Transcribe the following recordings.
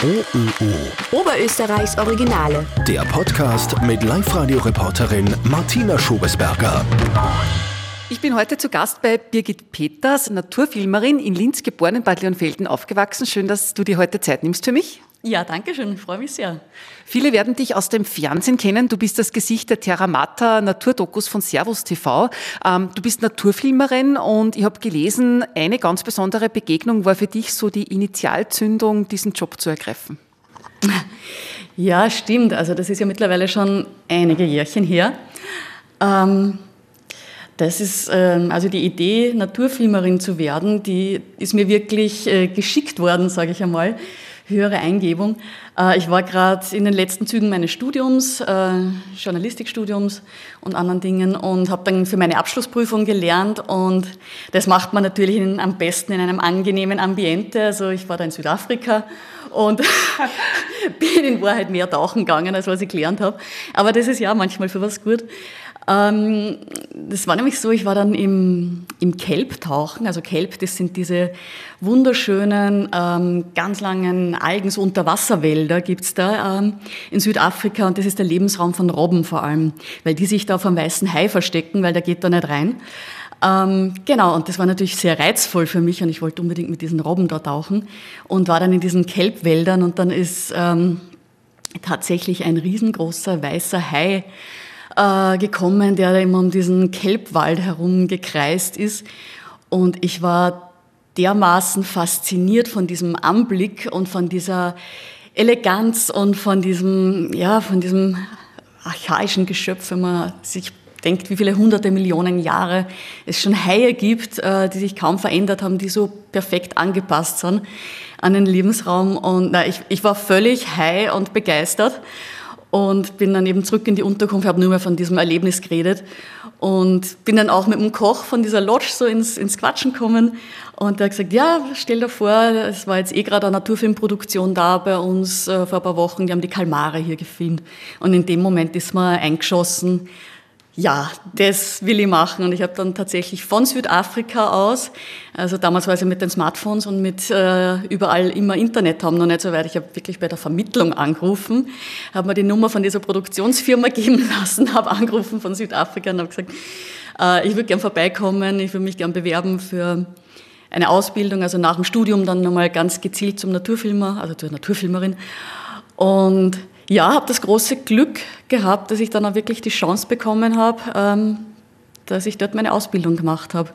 OÖO. Oberösterreichs Originale. Der Podcast mit Live-Radio-Reporterin Martina Schobesberger. Ich bin heute zu Gast bei Birgit Peters, Naturfilmerin, in Linz geboren, in Bad Leonfelden aufgewachsen. Schön, dass du dir heute Zeit nimmst für mich. Ja, danke schön, ich freue mich sehr. Viele werden dich aus dem Fernsehen kennen. Du bist das Gesicht der Terramata Naturdokus von Servus TV. Ähm, du bist Naturfilmerin und ich habe gelesen, eine ganz besondere Begegnung war für dich so die Initialzündung, diesen Job zu ergreifen. Ja, stimmt. Also das ist ja mittlerweile schon einige Jährchen her. Ähm, das ist ähm, also die Idee, Naturfilmerin zu werden, die ist mir wirklich äh, geschickt worden, sage ich einmal höhere Eingebung. Äh, ich war gerade in den letzten Zügen meines Studiums, äh, Journalistikstudiums und anderen Dingen und habe dann für meine Abschlussprüfung gelernt und das macht man natürlich in, am besten in einem angenehmen Ambiente. Also ich war da in Südafrika und bin in Wahrheit mehr tauchen gegangen, als was ich gelernt habe. Aber das ist ja manchmal für was gut. Ähm, das war nämlich so, ich war dann im, im Kelptauchen. Also Kelp, das sind diese wunderschönen, ähm, ganz langen Algen, so Unterwasserwälder gibt's da ähm, in Südafrika. Und das ist der Lebensraum von Robben vor allem, weil die sich da vom weißen Hai verstecken, weil der geht da nicht rein. Ähm, genau, und das war natürlich sehr reizvoll für mich und ich wollte unbedingt mit diesen Robben da tauchen und war dann in diesen Kelpwäldern und dann ist ähm, tatsächlich ein riesengroßer weißer Hai äh, gekommen, der immer um diesen Kelbwald herum gekreist ist. Und ich war dermaßen fasziniert von diesem Anblick und von dieser Eleganz und von diesem, ja, von diesem archaischen Geschöpf, wenn man sich denkt, wie viele hunderte Millionen Jahre es schon Haie gibt, äh, die sich kaum verändert haben, die so perfekt angepasst sind an den Lebensraum. Und na, ich, ich war völlig high und begeistert und bin dann eben zurück in die Unterkunft, habe nur mehr von diesem Erlebnis geredet. Und bin dann auch mit dem Koch von dieser Lodge so ins, ins Quatschen gekommen. Und der hat gesagt, ja, stell dir vor, es war jetzt eh gerade eine Naturfilmproduktion da bei uns äh, vor ein paar Wochen, die haben die Kalmare hier gefilmt. Und in dem Moment ist mir eingeschossen, ja, das will ich machen. Und ich habe dann tatsächlich von Südafrika aus, also damals war es ja mit den Smartphones und mit äh, überall immer Internet haben, noch nicht so weit. Ich habe wirklich bei der Vermittlung angerufen, habe mir die Nummer von dieser Produktionsfirma geben lassen, habe angerufen von Südafrika und habe gesagt, äh, ich würde gern vorbeikommen, ich würde mich gern bewerben für eine Ausbildung, also nach dem Studium dann nochmal ganz gezielt zum Naturfilmer, also zur Naturfilmerin. Und ja, habe das große Glück gehabt, dass ich dann auch wirklich die Chance bekommen habe, ähm, dass ich dort meine Ausbildung gemacht habe.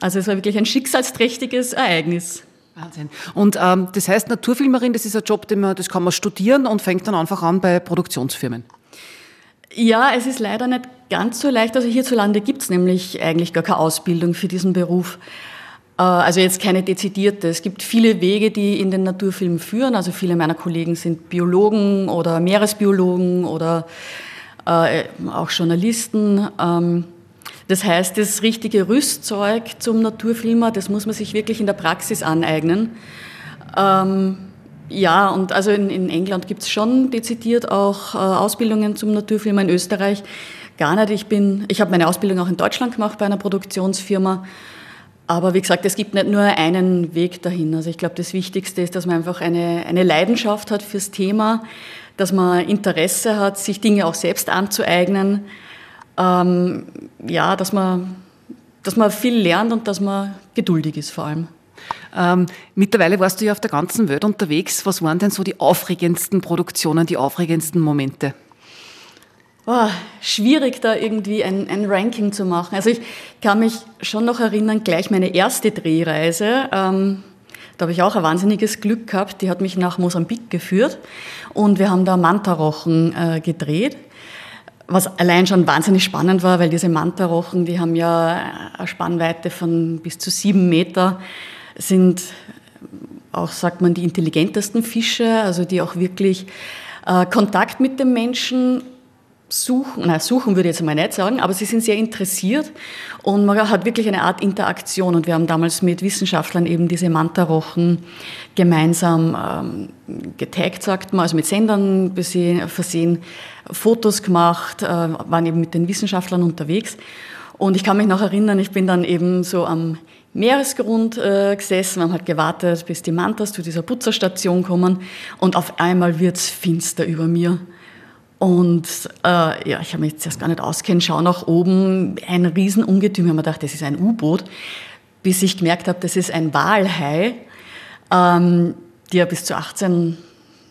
Also es war wirklich ein schicksalsträchtiges Ereignis. Wahnsinn. Und ähm, das heißt, Naturfilmerin, das ist ein Job, den man, das kann man studieren und fängt dann einfach an bei Produktionsfirmen. Ja, es ist leider nicht ganz so leicht. Also hierzulande gibt es nämlich eigentlich gar keine Ausbildung für diesen Beruf. Äh, also jetzt keine dezidierte. Es gibt viele Wege, die in den Naturfilm führen. Also viele meiner Kollegen sind Biologen oder Meeresbiologen oder äh, auch Journalisten. Ähm, das heißt, das richtige Rüstzeug zum Naturfilmer, das muss man sich wirklich in der Praxis aneignen. Ähm, ja, und also in, in England gibt es schon dezidiert auch äh, Ausbildungen zum Naturfilmer, in Österreich gar nicht. Ich, ich habe meine Ausbildung auch in Deutschland gemacht bei einer Produktionsfirma. Aber wie gesagt, es gibt nicht nur einen Weg dahin. Also ich glaube, das Wichtigste ist, dass man einfach eine, eine Leidenschaft hat fürs Thema, dass man Interesse hat, sich Dinge auch selbst anzueignen. Ähm, ja, dass man, dass man viel lernt und dass man geduldig ist vor allem. Ähm, mittlerweile warst du ja auf der ganzen Welt unterwegs. Was waren denn so die aufregendsten Produktionen, die aufregendsten Momente? Oh, schwierig, da irgendwie ein, ein, Ranking zu machen. Also ich kann mich schon noch erinnern, gleich meine erste Drehreise. Ähm, da habe ich auch ein wahnsinniges Glück gehabt. Die hat mich nach Mosambik geführt und wir haben da Mantarochen äh, gedreht. Was allein schon wahnsinnig spannend war, weil diese Mantarochen, die haben ja eine Spannweite von bis zu sieben Meter, sind auch, sagt man, die intelligentesten Fische, also die auch wirklich äh, Kontakt mit dem Menschen suchen, na, suchen würde ich jetzt mal nicht sagen, aber sie sind sehr interessiert und man hat wirklich eine Art Interaktion und wir haben damals mit Wissenschaftlern eben diese Mantarochen gemeinsam ähm, getaggt, sagt man, also mit Sendern versehen, Fotos gemacht, äh, waren eben mit den Wissenschaftlern unterwegs und ich kann mich noch erinnern, ich bin dann eben so am Meeresgrund äh, gesessen, haben halt gewartet, bis die Mantas zu dieser Putzerstation kommen und auf einmal wird's finster über mir. Und äh, ja, ich habe mich jetzt erst gar nicht auskennen, schaue nach oben, ein Riesenungetüm. Ich habe mir gedacht, das ist ein U-Boot, bis ich gemerkt habe, das ist ein Walhai, ähm, die ja bis zu 18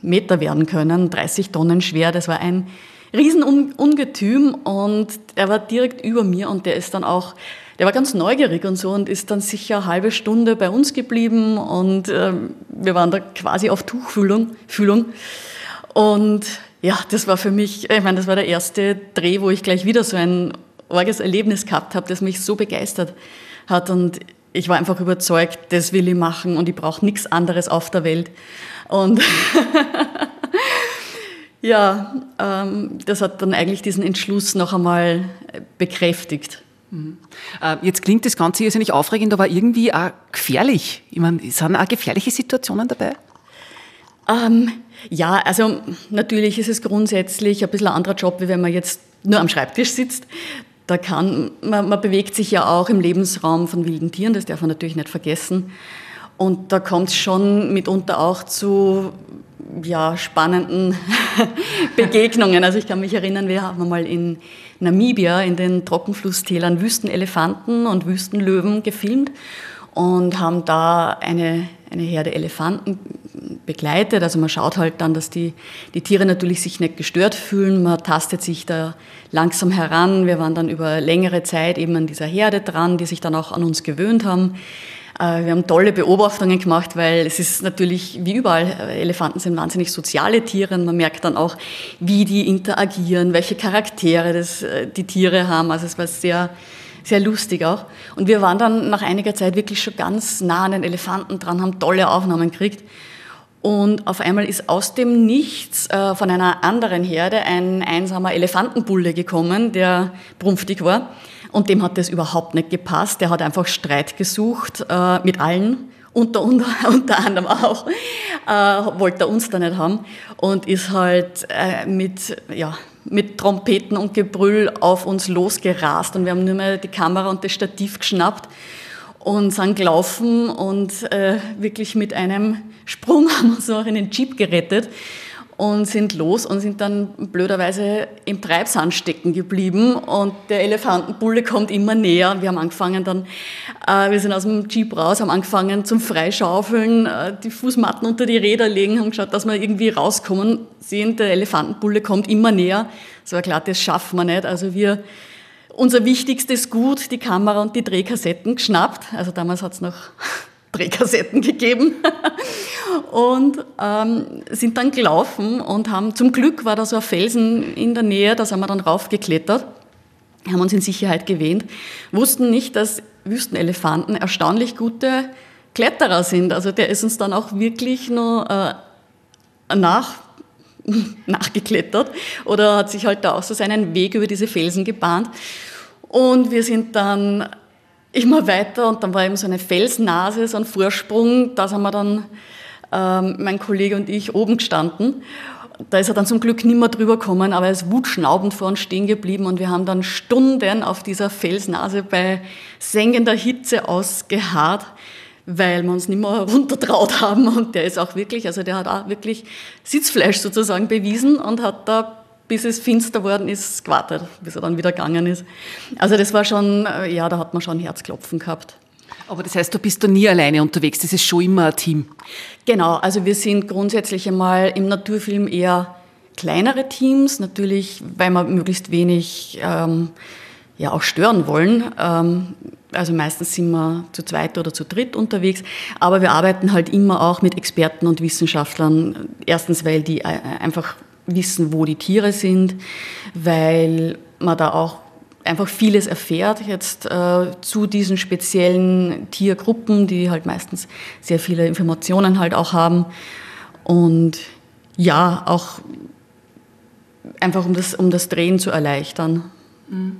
Meter werden können, 30 Tonnen schwer. Das war ein Riesenungetüm und er war direkt über mir und der ist dann auch, der war ganz neugierig und so und ist dann sicher eine halbe Stunde bei uns geblieben und ähm, wir waren da quasi auf Tuchfühlung. Fühlung. Und ja, das war für mich, ich meine, das war der erste Dreh, wo ich gleich wieder so ein orges Erlebnis gehabt habe, das mich so begeistert hat. Und ich war einfach überzeugt, das will ich machen und ich brauche nichts anderes auf der Welt. Und ja, ähm, das hat dann eigentlich diesen Entschluss noch einmal bekräftigt. Mhm. Äh, jetzt klingt das Ganze irrsinnig aufregend, aber irgendwie auch gefährlich. Ich meine, sind auch gefährliche Situationen dabei? Ähm, ja, also natürlich ist es grundsätzlich ein bisschen ein anderer Job, wie wenn man jetzt nur am Schreibtisch sitzt. Da kann, man, man bewegt sich ja auch im Lebensraum von wilden Tieren, das darf man natürlich nicht vergessen. Und da kommt es schon mitunter auch zu ja, spannenden Begegnungen. Also ich kann mich erinnern, wir haben mal in Namibia in den Trockenflusstälern Wüstenelefanten und Wüstenlöwen gefilmt und haben da eine, eine Herde Elefanten begleitet. Also man schaut halt dann, dass die, die Tiere natürlich sich nicht gestört fühlen. Man tastet sich da langsam heran. Wir waren dann über längere Zeit eben an dieser Herde dran, die sich dann auch an uns gewöhnt haben. Äh, wir haben tolle Beobachtungen gemacht, weil es ist natürlich wie überall, äh, Elefanten sind wahnsinnig soziale Tiere man merkt dann auch, wie die interagieren, welche Charaktere das, äh, die Tiere haben. Also es war sehr, sehr lustig auch. Und wir waren dann nach einiger Zeit wirklich schon ganz nah an den Elefanten dran, haben tolle Aufnahmen gekriegt. Und auf einmal ist aus dem Nichts äh, von einer anderen Herde ein einsamer Elefantenbulle gekommen, der prumpftig war. Und dem hat das überhaupt nicht gepasst. Der hat einfach Streit gesucht äh, mit allen, unter, unter, unter anderem auch, äh, wollte er uns da nicht haben und ist halt äh, mit, ja, mit Trompeten und Gebrüll auf uns losgerast und wir haben nur mehr die Kamera und das Stativ geschnappt und sind gelaufen und äh, wirklich mit einem Sprung haben uns auch in den Jeep gerettet und sind los und sind dann blöderweise im Treibsand stecken geblieben und der Elefantenbulle kommt immer näher. Wir haben angefangen dann, äh, wir sind aus dem Jeep raus, haben angefangen zum Freischaufeln, äh, die Fußmatten unter die Räder legen, haben geschaut, dass wir irgendwie rauskommen. Sehen, der Elefantenbulle kommt immer näher. Es war klar, das schaffen wir nicht. Also wir unser wichtigstes Gut, die Kamera und die Drehkassetten geschnappt. Also damals hat es noch Drehkassetten gegeben und ähm, sind dann gelaufen und haben, zum Glück war da so ein Felsen in der Nähe, da sind wir dann raufgeklettert, haben uns in Sicherheit gewähnt, wussten nicht, dass Wüstenelefanten erstaunlich gute Kletterer sind. Also der ist uns dann auch wirklich nur äh, nach, nachgeklettert oder hat sich halt da auch so seinen Weg über diese Felsen gebahnt. Und wir sind dann immer weiter und dann war eben so eine Felsnase, so ein Vorsprung, da sind wir dann, ähm, mein Kollege und ich, oben gestanden. Da ist er dann zum Glück nicht mehr drüber gekommen, aber er ist wutschnaubend vor uns stehen geblieben und wir haben dann Stunden auf dieser Felsnase bei sengender Hitze ausgeharrt, weil wir uns nicht mehr runtertraut haben und der ist auch wirklich, also der hat auch wirklich Sitzfleisch sozusagen bewiesen und hat da bis es finster worden ist, gewartet, bis er dann wieder gegangen ist. Also das war schon, äh, ja, da hat man schon Herzklopfen gehabt. Aber das heißt, du bist da nie alleine unterwegs, das ist schon immer ein Team. Genau, also wir sind grundsätzlich einmal im Naturfilm eher kleinere Teams, natürlich, weil wir möglichst wenig ähm, ja auch stören wollen. Ähm, also meistens sind wir zu zweit oder zu dritt unterwegs, aber wir arbeiten halt immer auch mit Experten und Wissenschaftlern. Erstens, weil die äh, einfach wissen, wo die Tiere sind, weil man da auch einfach vieles erfährt jetzt äh, zu diesen speziellen Tiergruppen, die halt meistens sehr viele Informationen halt auch haben und ja, auch einfach um das, um das Drehen zu erleichtern. Mhm.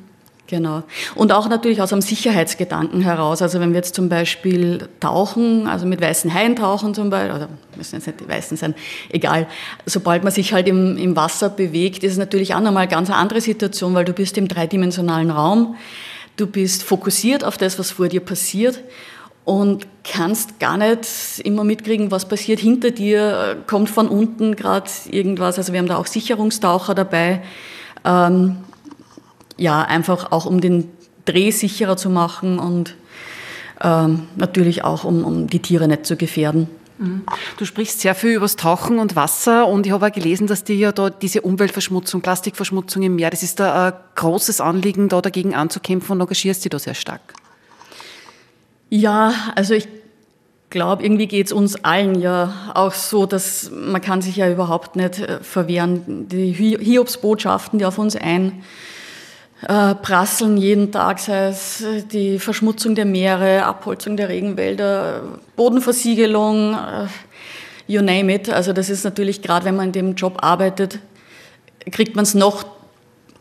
Genau. Und auch natürlich aus einem Sicherheitsgedanken heraus. Also wenn wir jetzt zum Beispiel tauchen, also mit weißen Haien tauchen zum Beispiel, oder müssen jetzt nicht die weißen sein, egal. Sobald man sich halt im, im Wasser bewegt, ist es natürlich auch nochmal eine ganz andere Situation, weil du bist im dreidimensionalen Raum, du bist fokussiert auf das, was vor dir passiert und kannst gar nicht immer mitkriegen, was passiert hinter dir, kommt von unten gerade irgendwas. Also wir haben da auch Sicherungstaucher dabei. Ähm, ja, einfach auch um den Dreh sicherer zu machen und ähm, natürlich auch um, um die Tiere nicht zu gefährden. Mhm. Du sprichst sehr viel über das Tauchen und Wasser und ich habe auch gelesen, dass dir ja da diese Umweltverschmutzung, Plastikverschmutzung im Meer, das ist da ein großes Anliegen, da dagegen anzukämpfen und engagierst dich da sehr stark. Ja, also ich glaube, irgendwie geht es uns allen ja auch so, dass man kann sich ja überhaupt nicht äh, verwehren. Die Hiobsbotschaften, die auf uns ein äh, prasseln jeden Tag, sei es äh, die Verschmutzung der Meere, Abholzung der Regenwälder, Bodenversiegelung, äh, you name it. Also das ist natürlich gerade, wenn man in dem Job arbeitet, kriegt man es noch,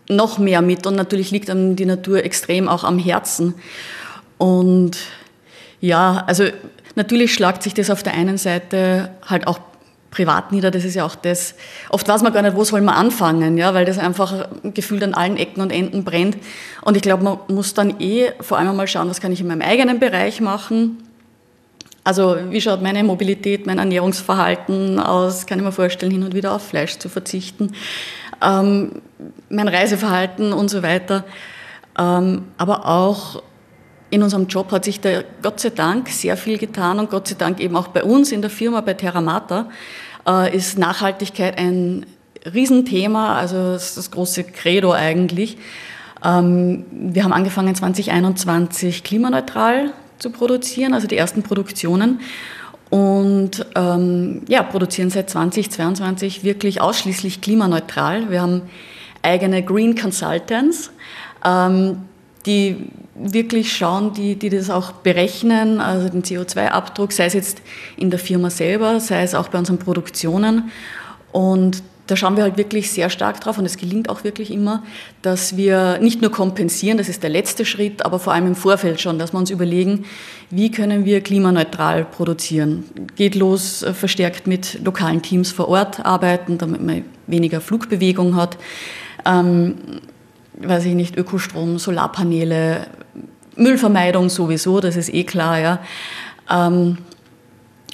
noch mehr mit und natürlich liegt einem die Natur extrem auch am Herzen. Und ja, also natürlich schlagt sich das auf der einen Seite halt auch privat nieder. Das ist ja auch das. Oft weiß man gar nicht, wo soll man anfangen, ja, weil das einfach gefühlt an allen Ecken und Enden brennt. Und ich glaube, man muss dann eh vor allem mal schauen, was kann ich in meinem eigenen Bereich machen. Also wie schaut meine Mobilität, mein Ernährungsverhalten aus? Kann ich mir vorstellen, hin und wieder auf Fleisch zu verzichten, ähm, mein Reiseverhalten und so weiter. Ähm, aber auch in unserem Job hat sich da Gott sei Dank sehr viel getan und Gott sei Dank eben auch bei uns in der Firma, bei Terramata, äh, ist Nachhaltigkeit ein Riesenthema, also das, das große Credo eigentlich. Ähm, wir haben angefangen 2021 klimaneutral zu produzieren, also die ersten Produktionen und ähm, ja, produzieren seit 2022 wirklich ausschließlich klimaneutral. Wir haben eigene Green Consultants, ähm, die wirklich schauen, die, die das auch berechnen, also den CO2-Abdruck, sei es jetzt in der Firma selber, sei es auch bei unseren Produktionen. Und da schauen wir halt wirklich sehr stark drauf und es gelingt auch wirklich immer, dass wir nicht nur kompensieren, das ist der letzte Schritt, aber vor allem im Vorfeld schon, dass wir uns überlegen, wie können wir klimaneutral produzieren. Geht los äh, verstärkt mit lokalen Teams vor Ort arbeiten, damit man weniger Flugbewegung hat. Ähm, weiß ich nicht, Ökostrom, Solarpaneele, Müllvermeidung sowieso, das ist eh klar, ja. Ähm,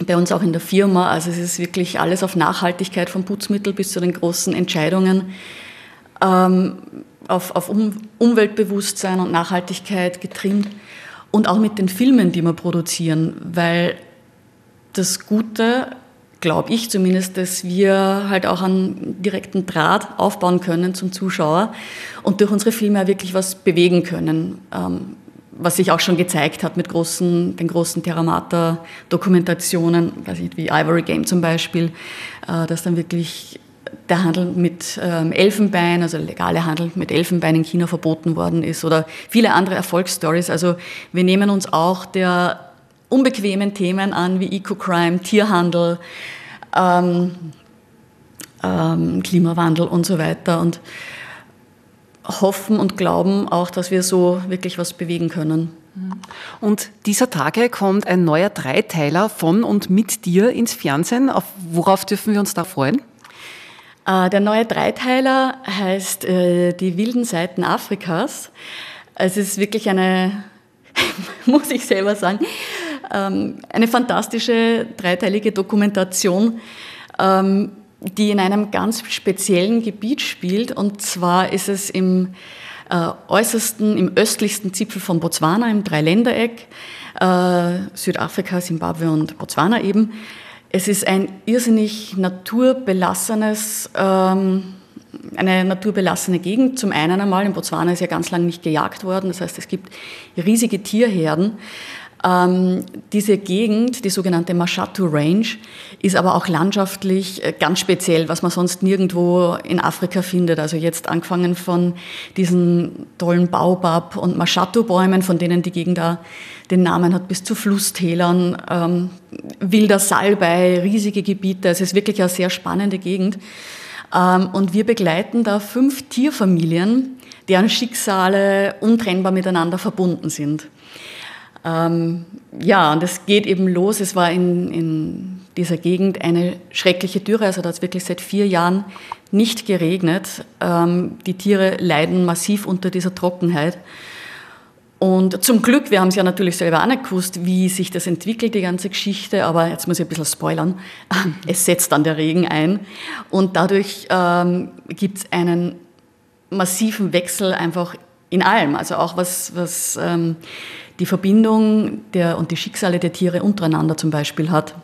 bei uns auch in der Firma, also es ist wirklich alles auf Nachhaltigkeit vom Putzmittel bis zu den großen Entscheidungen, ähm, auf, auf um Umweltbewusstsein und Nachhaltigkeit getrimmt und auch mit den Filmen, die wir produzieren, weil das Gute glaube ich zumindest, dass wir halt auch einen direkten Draht aufbauen können zum Zuschauer und durch unsere Filme wirklich was bewegen können. Ähm, was sich auch schon gezeigt hat mit großen, den großen Terramata-Dokumentationen, wie Ivory Game zum Beispiel, äh, dass dann wirklich der Handel mit ähm, Elfenbein, also legale Handel mit Elfenbein in China verboten worden ist oder viele andere Erfolgsstories. Also wir nehmen uns auch der unbequemen Themen an wie Eco-Crime, Tierhandel, ähm, ähm, Klimawandel und so weiter und hoffen und glauben auch, dass wir so wirklich was bewegen können. Und dieser Tage kommt ein neuer Dreiteiler von und mit dir ins Fernsehen. Auf worauf dürfen wir uns da freuen? Äh, der neue Dreiteiler heißt äh, Die wilden Seiten Afrikas. Es ist wirklich eine, muss ich selber sagen, eine fantastische dreiteilige Dokumentation, ähm, die in einem ganz speziellen Gebiet spielt. Und zwar ist es im äh, äußersten, im östlichsten Zipfel von Botswana, im Dreiländereck, äh, Südafrika, Simbabwe und Botswana eben. Es ist ein irrsinnig naturbelassenes, ähm, eine naturbelassene Gegend. Zum einen einmal, in Botswana ist ja ganz lange nicht gejagt worden, das heißt, es gibt riesige Tierherden. Ähm, diese Gegend, die sogenannte Mashatu Range, ist aber auch landschaftlich äh, ganz speziell, was man sonst nirgendwo in Afrika findet. Also jetzt angefangen von diesen tollen Baobab- und Mashatu-Bäumen, von denen die Gegend da den Namen hat, bis zu Flusstälern, ähm, wilder Salbei, riesige Gebiete. Es ist wirklich eine sehr spannende Gegend. Ähm, und wir begleiten da fünf Tierfamilien, deren Schicksale untrennbar miteinander verbunden sind. Ähm, ja, und es geht eben los. Es war in, in dieser Gegend eine schreckliche Dürre, also da hat es wirklich seit vier Jahren nicht geregnet. Ähm, die Tiere leiden massiv unter dieser Trockenheit. Und zum Glück, wir haben es ja natürlich selber auch nicht gewusst, wie sich das entwickelt, die ganze Geschichte, aber jetzt muss ich ein bisschen spoilern. Es setzt dann der Regen ein und dadurch ähm, gibt es einen massiven Wechsel einfach in allem, also auch was, was ähm, die Verbindung der, und die Schicksale der Tiere untereinander zum Beispiel hat.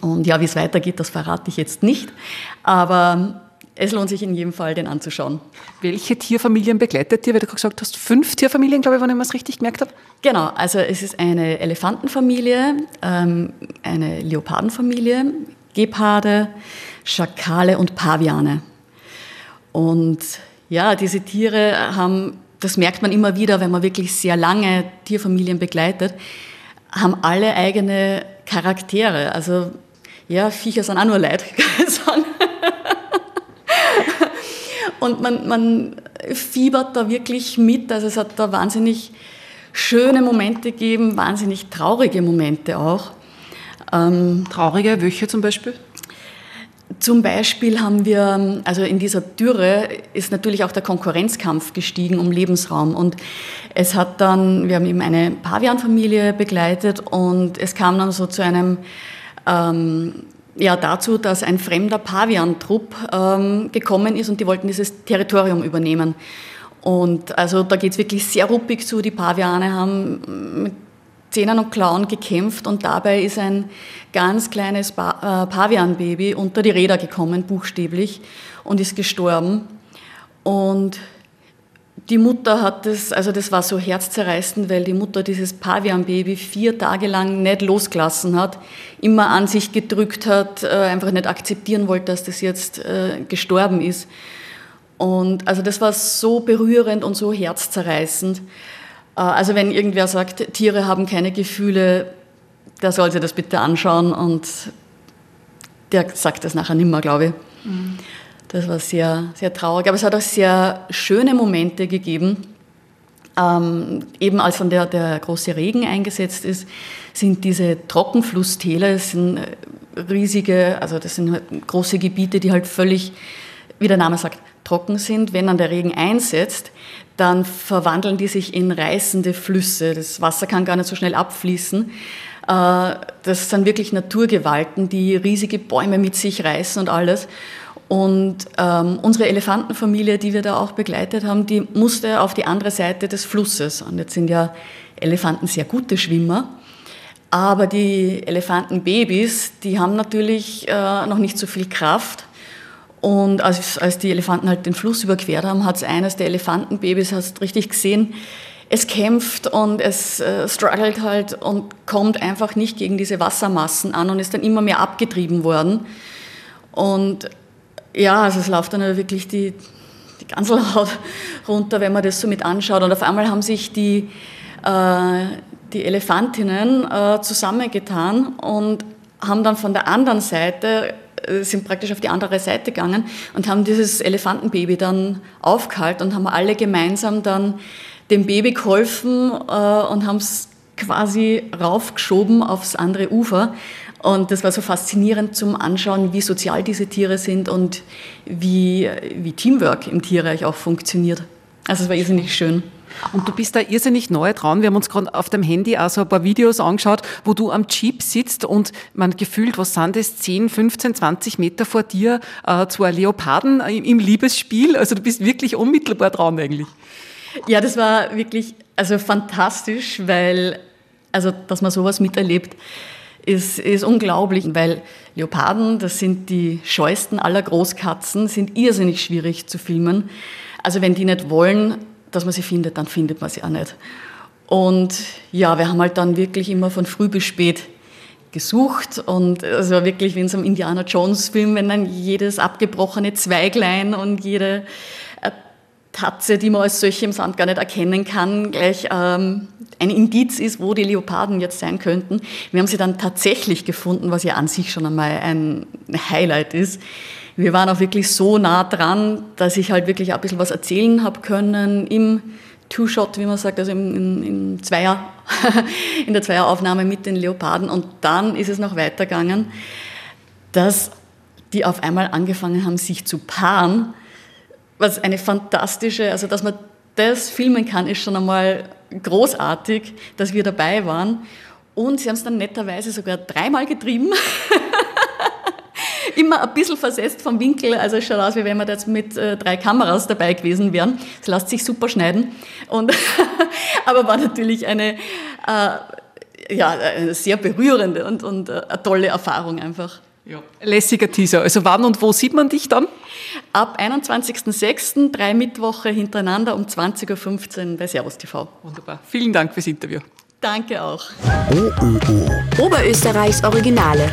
Und ja, wie es weitergeht, das verrate ich jetzt nicht, aber es lohnt sich in jedem Fall, den anzuschauen. Welche Tierfamilien begleitet ihr? Weil du gesagt hast, fünf Tierfamilien, glaube ich, wenn ich es richtig gemerkt habe. Genau, also es ist eine Elefantenfamilie, ähm, eine Leopardenfamilie, Geparde, Schakale und Paviane. Und ja, diese Tiere haben, das merkt man immer wieder, wenn man wirklich sehr lange Tierfamilien begleitet, haben alle eigene Charaktere. Also ja, Viecher sind auch nur Leid. Und man, man fiebert da wirklich mit. Also es hat da wahnsinnig schöne Momente gegeben, wahnsinnig traurige Momente auch. Ähm, traurige, welche zum Beispiel? Zum Beispiel haben wir, also in dieser Dürre ist natürlich auch der Konkurrenzkampf gestiegen um Lebensraum. Und es hat dann, wir haben eben eine Pavianfamilie begleitet und es kam dann so zu einem ähm, ja, dazu, dass ein fremder Pavian-Trupp ähm, gekommen ist und die wollten dieses Territorium übernehmen. Und also da geht es wirklich sehr ruppig zu. Die Paviane haben mit Zähnen und Klauen gekämpft und dabei ist ein ganz kleines pa äh, Pavianbaby unter die Räder gekommen, buchstäblich, und ist gestorben. Und die Mutter hat das, also das war so herzzerreißend, weil die Mutter dieses Pavian-Baby vier Tage lang nicht losgelassen hat, immer an sich gedrückt hat, äh, einfach nicht akzeptieren wollte, dass das jetzt äh, gestorben ist. Und also das war so berührend und so herzzerreißend. Äh, also wenn irgendwer sagt, Tiere haben keine Gefühle, der soll sich das bitte anschauen und der sagt das nachher nimmer, glaube ich. Mhm. Das war sehr, sehr traurig. Aber es hat auch sehr schöne Momente gegeben. Ähm, eben als dann der, der große Regen eingesetzt ist, sind diese Trockenflusstäler, das sind äh, riesige, also das sind halt große Gebiete, die halt völlig, wie der Name sagt, trocken sind. Wenn dann der Regen einsetzt, dann verwandeln die sich in reißende Flüsse. Das Wasser kann gar nicht so schnell abfließen. Äh, das sind wirklich Naturgewalten, die riesige Bäume mit sich reißen und alles. Und ähm, unsere Elefantenfamilie, die wir da auch begleitet haben, die musste auf die andere Seite des Flusses. Und jetzt sind ja Elefanten sehr gute Schwimmer. Aber die Elefantenbabys, die haben natürlich äh, noch nicht so viel Kraft. Und als, als die Elefanten halt den Fluss überquert haben, hat es eines der Elefantenbabys, hast richtig gesehen, es kämpft und es äh, struggelt halt und kommt einfach nicht gegen diese Wassermassen an und ist dann immer mehr abgetrieben worden. Und ja, also es läuft dann wirklich die, die Ganselhaut runter, wenn man das so mit anschaut. Und auf einmal haben sich die, äh, die Elefantinnen äh, zusammengetan und haben dann von der anderen Seite, sind praktisch auf die andere Seite gegangen und haben dieses Elefantenbaby dann aufgehalten und haben alle gemeinsam dann dem Baby geholfen äh, und haben es quasi raufgeschoben aufs andere Ufer. Und das war so faszinierend zum Anschauen, wie sozial diese Tiere sind und wie, wie Teamwork im Tierreich auch funktioniert. Also es war irrsinnig schön. Und du bist da irrsinnig neu dran. Wir haben uns gerade auf dem Handy auch so ein paar Videos angeschaut, wo du am Jeep sitzt und man gefühlt, was sind das, 10, 15, 20 Meter vor dir, äh, zwei Leoparden im Liebesspiel. Also du bist wirklich unmittelbar dran eigentlich. Ja, das war wirklich also fantastisch, weil, also dass man sowas miterlebt ist, ist unglaublich, weil Leoparden, das sind die scheuesten aller Großkatzen, sind irrsinnig schwierig zu filmen. Also wenn die nicht wollen, dass man sie findet, dann findet man sie auch nicht. Und ja, wir haben halt dann wirklich immer von früh bis spät gesucht und es war wirklich wie in so einem Indiana Jones Film, wenn dann jedes abgebrochene Zweiglein und jede Tatze, die man als solche im Sand gar nicht erkennen kann, gleich ähm, ein Indiz ist, wo die Leoparden jetzt sein könnten. Wir haben sie dann tatsächlich gefunden, was ja an sich schon einmal ein Highlight ist. Wir waren auch wirklich so nah dran, dass ich halt wirklich ein bisschen was erzählen habe können im Two-Shot, wie man sagt, also im, in, in, Zweier, in der Zweieraufnahme mit den Leoparden. Und dann ist es noch weitergegangen, dass die auf einmal angefangen haben, sich zu paaren was eine fantastische, also dass man das filmen kann, ist schon einmal großartig, dass wir dabei waren. Und sie haben es dann netterweise sogar dreimal getrieben. Immer ein bisschen versetzt vom Winkel, also es schaut aus, wie wenn wir jetzt mit äh, drei Kameras dabei gewesen wären. Es lässt sich super schneiden. Und aber war natürlich eine, äh, ja, eine sehr berührende und, und äh, eine tolle Erfahrung einfach. Ja. Lässiger Teaser. Also wann und wo sieht man dich dann? Ab 21.06. drei Mittwoche hintereinander um 20.15 Uhr bei Servus TV. Wunderbar. Vielen Dank fürs Interview. Danke auch. OÖO. Oberösterreichs Originale.